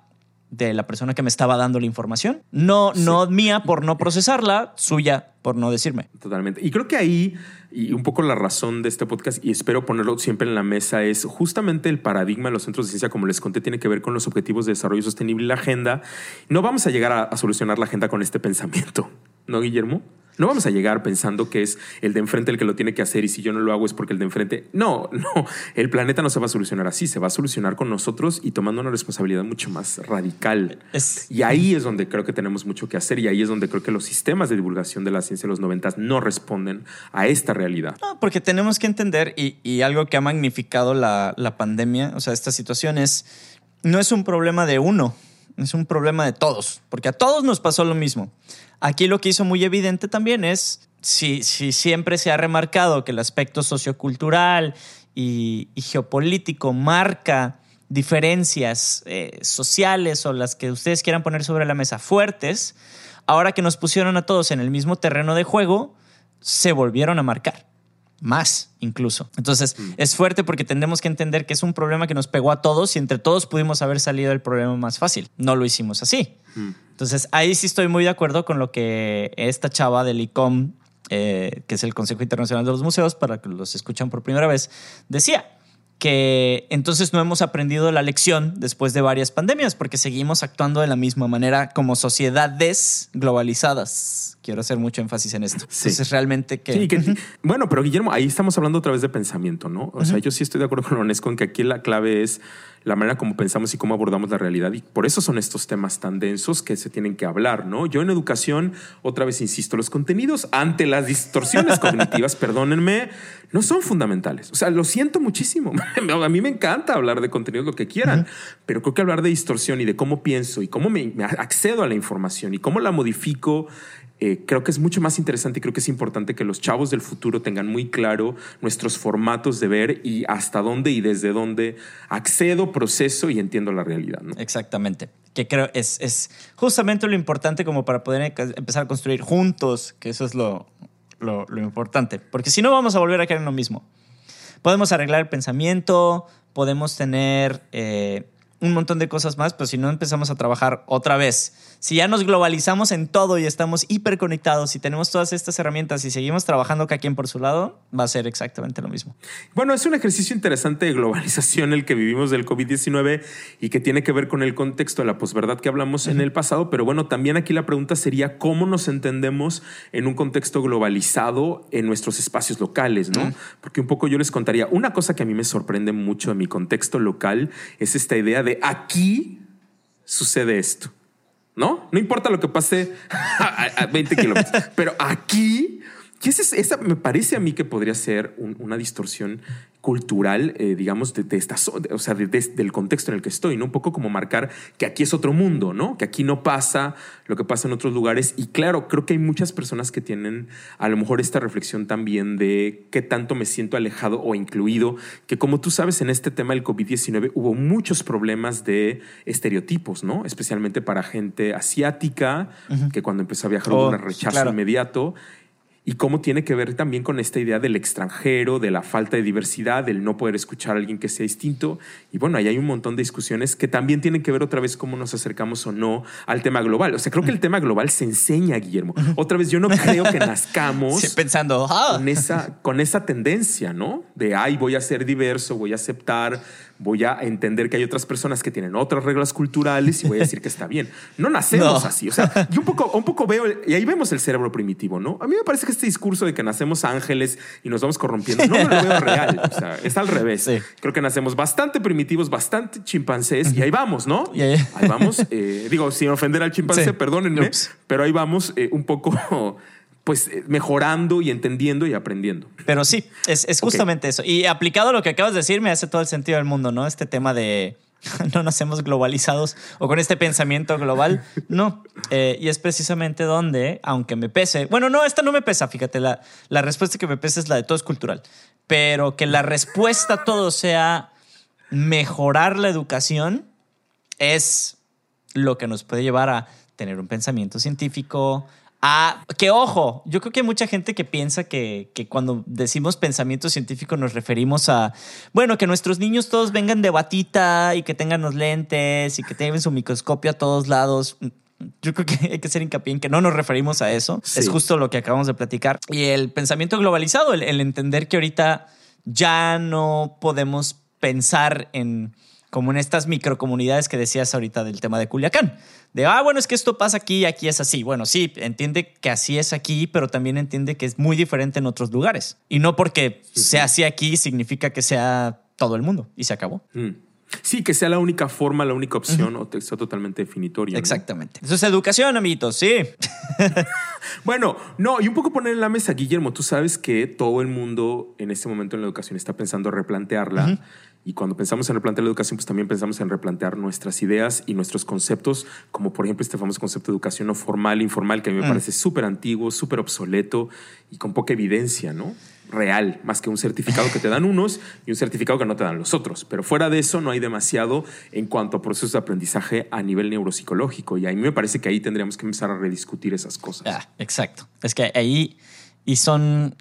de la persona que me estaba dando la información. No, no mía por no procesarla, suya por no decirme. Totalmente. Y creo que ahí, y un poco la razón de este podcast, y espero ponerlo siempre en la mesa, es justamente el paradigma de los centros de ciencia, como les conté, tiene que ver con los objetivos de desarrollo sostenible y la agenda. No vamos a llegar a, a solucionar la agenda con este pensamiento. [LAUGHS] ¿no, Guillermo? No vamos a llegar pensando que es el de enfrente el que lo tiene que hacer y si yo no lo hago es porque el de enfrente. No, [LAUGHS] no. El planeta no se va a solucionar así, se va a solucionar con nosotros y tomando una responsabilidad mucho más radical. Y ahí es donde creo que tenemos mucho que hacer y ahí es donde creo que los sistemas de divulgación de la ciencia de los noventas no responden a esta realidad. No, porque tenemos que entender y, algo que ha magnificado la, la pandemia, o sea, esta situación es, no es un problema de uno, es un problema de todos, porque a todos nos pasó lo mismo. Aquí lo que hizo muy evidente también es, si, si siempre se ha remarcado que el aspecto sociocultural y, geopolítico marca diferencias eh, sociales o las que ustedes quieran poner sobre la mesa fuertes, ahora que nos pusieron a todos en el mismo terreno de juego, se volvieron a marcar más incluso. Entonces mm. es fuerte porque tendremos que entender que es un problema que nos pegó a todos y entre todos pudimos haber salido del problema más fácil. No lo hicimos así. Mm. Entonces ahí sí estoy muy de acuerdo con lo que esta chava del ICOM, eh, que es el Consejo Internacional de los Museos, para que los escuchan por primera vez, decía que entonces no hemos aprendido la lección después de varias pandemias porque seguimos actuando de la misma manera como sociedades globalizadas. Quiero hacer mucho énfasis en esto. Sí. Entonces, realmente que... Sí, Bueno, pero Guillermo, ahí estamos hablando otra vez de pensamiento, ¿no? O sea, yo sí estoy de acuerdo con Onesco en que aquí la clave es la manera como pensamos y cómo abordamos la realidad. Y por eso son estos temas tan densos que se tienen que hablar, ¿no? Yo en educación, otra vez insisto, los contenidos ante las distorsiones [LAUGHS] cognitivas, perdónenme, no son fundamentales. O sea, lo siento muchísimo. [LAUGHS] A mí me encanta hablar de contenidos, lo que quieran, pero creo que hablar de distorsión y de cómo pienso y cómo me accedo a la información y cómo la modifico eh, creo que es mucho más interesante y creo que es importante que los chavos del futuro tengan muy claro nuestros formatos de ver y hasta dónde y desde dónde accedo, proceso y entiendo la realidad. Exactamente. Que creo es, es justamente lo importante como para poder empezar a construir juntos, que eso es lo, lo, importante. Porque si no, vamos a volver a caer en lo mismo. Podemos arreglar el pensamiento, podemos tener eh, un montón de cosas más, pero si no empezamos a trabajar otra vez, si ya nos globalizamos en todo y estamos hiperconectados y tenemos todas estas herramientas y seguimos trabajando cada quien por su lado, va a ser exactamente lo mismo. Bueno, es un ejercicio interesante de globalización el que vivimos del COVID-19 y que tiene que ver con el contexto de la posverdad que hablamos en el pasado, pero bueno, también aquí la pregunta sería cómo nos entendemos en un contexto globalizado en nuestros espacios locales, ¿no? Porque un poco yo les contaría, una cosa que a mí me sorprende mucho en mi contexto local es esta idea de aquí sucede esto. ¿no? No importa lo que pase [LAUGHS] a, 20 kilómetros, pero aquí, y esa, me parece a mí que podría ser una distorsión cultural, eh, digamos, de, esta, o sea, del contexto en el que estoy, ¿no? Un poco como marcar que aquí es otro mundo, ¿no? Que aquí no pasa lo que pasa en otros lugares. Y claro, creo que hay muchas personas que tienen a lo mejor esta reflexión también de qué tanto me siento alejado o incluido, que como tú sabes, en este tema del COVID-19 hubo muchos problemas de estereotipos, ¿no? Especialmente para gente asiática, que cuando empezó a viajar hubo oh, un rechazo inmediato y cómo tiene que ver también con esta idea del extranjero, de la falta de diversidad, del no poder escuchar a alguien que sea distinto. Y bueno, ahí hay un montón de discusiones que también tienen que ver otra vez cómo nos acercamos o no al tema global. O sea, creo que el tema global se enseña, Guillermo. Otra vez, yo no creo que nazcamos [LAUGHS] pensando ah". con, esa, con esa tendencia, ¿no? De, ay, voy a ser diverso, voy a aceptar voy a entender que hay otras personas que tienen otras reglas culturales y voy a decir que está bien. No nacemos así. O sea, yo un poco, un poco veo, y ahí vemos el cerebro primitivo, ¿no? A mí me parece que este discurso de que nacemos ángeles y nos vamos corrompiendo, no me lo veo real. O sea, es al revés. Creo que nacemos bastante primitivos, bastante chimpancés y ahí vamos, ¿no? ahí. vamos. Eh, digo, sin ofender al chimpancé, perdónenme, pero ahí vamos eh, un poco pues eh, mejorando y entendiendo y aprendiendo. Pero sí, es, justamente eso. Y aplicado a lo que acabas de decir, me hace todo el sentido del mundo, ¿no? Este tema de [LAUGHS] no nacemos globalizados o con este pensamiento global. [LAUGHS] No. Eh, y es precisamente donde, aunque me pese, bueno, no, esta no me pesa, fíjate, la, la respuesta que me pesa es la de todo es cultural, pero que la respuesta a todo sea mejorar la educación es lo que nos puede llevar a tener un pensamiento científico, Ah, que ojo, yo creo que hay mucha gente que piensa que, cuando decimos pensamiento científico nos referimos a, bueno, que nuestros niños todos vengan de batita y que tengan los lentes y que tengan su microscopio a todos lados. Yo creo que [LAUGHS] hay que hacer hincapié en que no nos referimos a eso. Es justo lo que acabamos de platicar. Y el pensamiento globalizado, el entender que ahorita ya no podemos pensar en como en estas microcomunidades que decías ahorita del tema de Culiacán. De, ah, bueno, es que esto pasa aquí y aquí es así. Bueno, sí, entiende que así es aquí, pero también entiende que es muy diferente en otros lugares. Y no porque sea así aquí significa que sea todo el mundo y se acabó. Mm. Sí, que sea la única forma, la única opción o sea totalmente definitoria. Exactamente. Eso es educación, amiguitos, sí. [LAUGHS] bueno, no, y un poco poner en la mesa, Guillermo, tú sabes que todo el mundo en este momento en la educación está pensando replantearla. Y cuando pensamos en replantear la educación, pues también pensamos en replantear nuestras ideas y nuestros conceptos, como por ejemplo este famoso concepto de educación no formal, informal, que a mí me mm. parece súper antiguo, súper obsoleto y con poca evidencia, ¿no? Real, más que un certificado que te dan unos y un certificado que no te dan los otros. Pero fuera de eso no hay demasiado en cuanto a procesos de aprendizaje a nivel neuropsicológico. Y a mí me parece que ahí tendríamos que empezar a rediscutir esas cosas. Ah, exacto. Es que ahí, y son,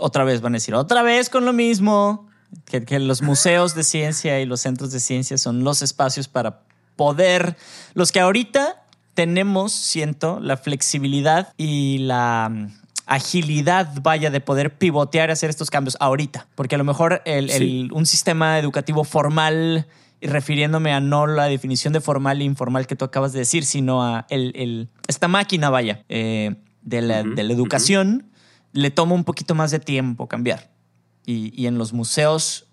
otra vez van a decir, otra vez con lo mismo que, los museos de ciencia y los centros de ciencia son los espacios para poder, los que ahorita tenemos, siento, la flexibilidad y la mm, agilidad, vaya, de poder pivotear y hacer estos cambios ahorita. Porque a lo mejor un sistema educativo formal, y refiriéndome a no la definición de formal e informal que tú acabas de decir, sino a el, esta máquina, vaya, eh, de, la, educación, le toma un poquito más de tiempo cambiar y, en los museos,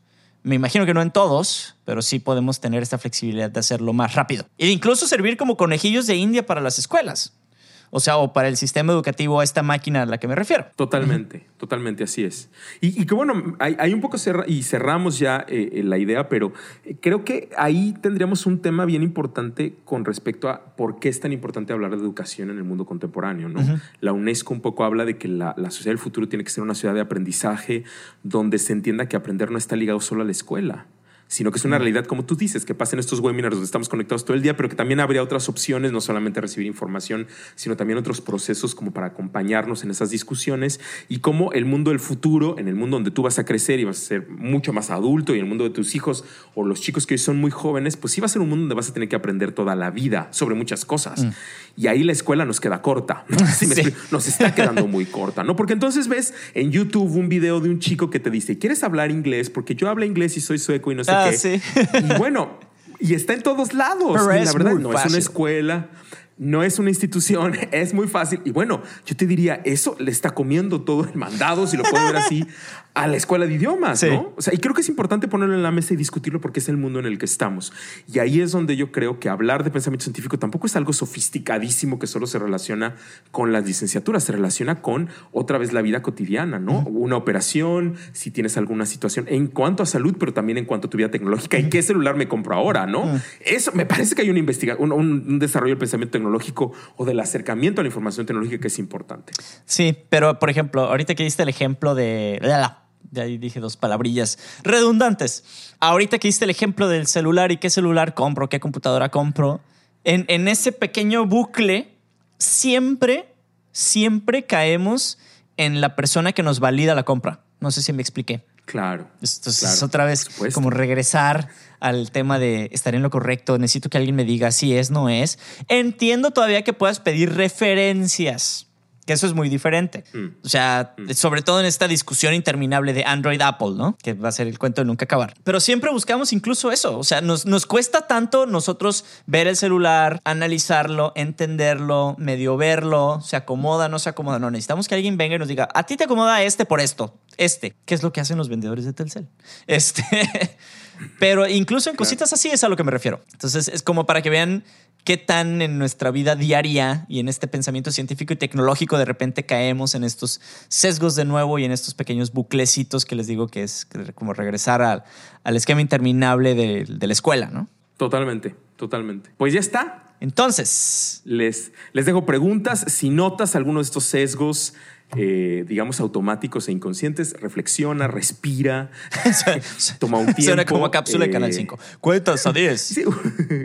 me imagino que no en todos, pero sí podemos tener esta flexibilidad de hacerlo más rápido. E incluso servir como conejillos de India para las escuelas. O sea, o para el sistema educativo, esta máquina a la que me refiero. Totalmente, totalmente, así es. Y, que bueno, hay, un poco y cerramos ya eh, eh, la idea, pero eh, creo que ahí tendríamos un tema bien importante con respecto a por qué es tan importante hablar de educación en el mundo contemporáneo. ¿no? La UNESCO un poco habla de que la, la sociedad del futuro tiene que ser una ciudad de aprendizaje donde se entienda que aprender no está ligado solo a la escuela sino que es una realidad, como tú dices, que pasen estos webinars donde estamos conectados todo el día, pero que también habría otras opciones, no solamente recibir información, sino también otros procesos como para acompañarnos en esas discusiones y cómo el mundo del futuro, en el mundo donde tú vas a crecer y vas a ser mucho más adulto y en el mundo de tus hijos o los chicos que hoy son muy jóvenes, pues sí va a ser un mundo donde vas a tener que aprender toda la vida sobre muchas cosas. Mm. Y ahí la escuela nos queda corta, [LAUGHS] nos está quedando muy corta, ¿no? Porque entonces ves en YouTube un video de un chico que te dice, ¿quieres hablar inglés? Porque yo hablo inglés y soy sueco y no sé Ah, y bueno, y está en todos lados. [LAUGHS] la verdad, no es una escuela, no es una institución, [LAUGHS] es muy fácil. Y bueno, yo te diría, eso le está comiendo todo el mandado, si lo puedo ver así, [LAUGHS] a la escuela de idiomas, ¿no? O sea, y creo que es importante ponerlo en la mesa y discutirlo porque es el mundo en el que estamos. Y ahí es donde yo creo que hablar de pensamiento científico tampoco es algo sofisticadísimo que solo se relaciona con las licenciaturas, se relaciona con otra vez la vida cotidiana, ¿no? Una operación, si tienes alguna situación en cuanto a salud, pero también en cuanto a tu vida tecnológica y qué celular me compro ahora, ¿no? Eso me parece que hay una investigación, un, desarrollo del pensamiento tecnológico o del acercamiento a la información tecnológica que es importante. Sí, pero por ejemplo, ahorita que diste el ejemplo de la de ahí dije dos palabrillas redundantes. Ahorita que diste el ejemplo del celular y qué celular compro, qué computadora compro, en, en ese pequeño bucle siempre, siempre caemos en la persona que nos valida la compra. No sé si me expliqué. Claro. Entonces es otra vez como regresar al tema de estar en lo correcto. Necesito que alguien me diga si es, no es. Entiendo todavía que puedas pedir referencias que eso es muy diferente. Mm. O sea, mm. sobre todo en esta discusión interminable de Android Apple, ¿no? Que va a ser el cuento de nunca acabar. Pero siempre buscamos incluso eso. O sea, nos, nos cuesta tanto nosotros ver el celular, analizarlo, entenderlo, medio verlo, se acomoda, no se acomoda. No, necesitamos que alguien venga y nos diga, a ti te acomoda este por esto, este. ¿Qué es lo que hacen los vendedores de Telcel? Este. [LAUGHS] Pero incluso en cositas así es a lo que me refiero. Entonces es como para que vean qué tan en nuestra vida diaria y en este pensamiento científico y tecnológico de repente caemos en estos sesgos de nuevo y en estos pequeños buclecitos que les digo que es como regresar al, al esquema interminable de, de, la escuela, ¿no? Totalmente, totalmente. Pues ya está. Entonces. Les, les dejo preguntas. Si notas alguno de estos sesgos, eh, digamos, automáticos e inconscientes, reflexiona, respira, [LAUGHS] [LAUGHS] toma un tiempo. Suena como cápsula de Canal 5. Eh, cuentas a 10. Sí,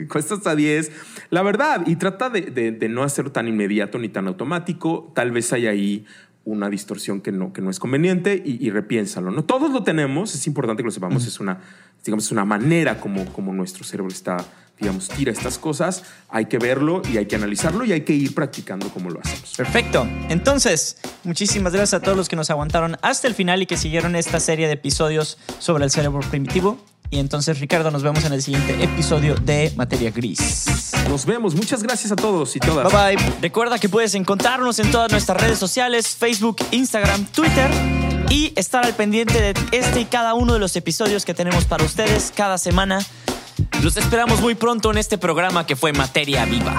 cuentas a 10. La verdad, y trata de, no hacerlo tan inmediato ni tan automático. Tal vez hay ahí una distorsión que no, que no es conveniente y, y repiénsalo. ¿no? Todos lo tenemos, es importante que lo sepamos, es una digamos, es una manera como, como nuestro cerebro está digamos, tira estas cosas, hay que verlo y hay que analizarlo y hay que ir practicando como lo hacemos. Perfecto. Entonces, muchísimas gracias a todos los que nos aguantaron hasta el final y que siguieron esta serie de episodios sobre el cerebro primitivo. Y entonces, Ricardo, nos vemos en el siguiente episodio de Materia Gris. Nos vemos. Muchas gracias a todos y todas. Bye bye. Recuerda que puedes encontrarnos en todas nuestras redes sociales, Facebook, Instagram, Twitter y estar al pendiente de este y cada uno de los episodios que tenemos para ustedes cada semana. Los esperamos muy pronto en este programa que fue Materia Viva.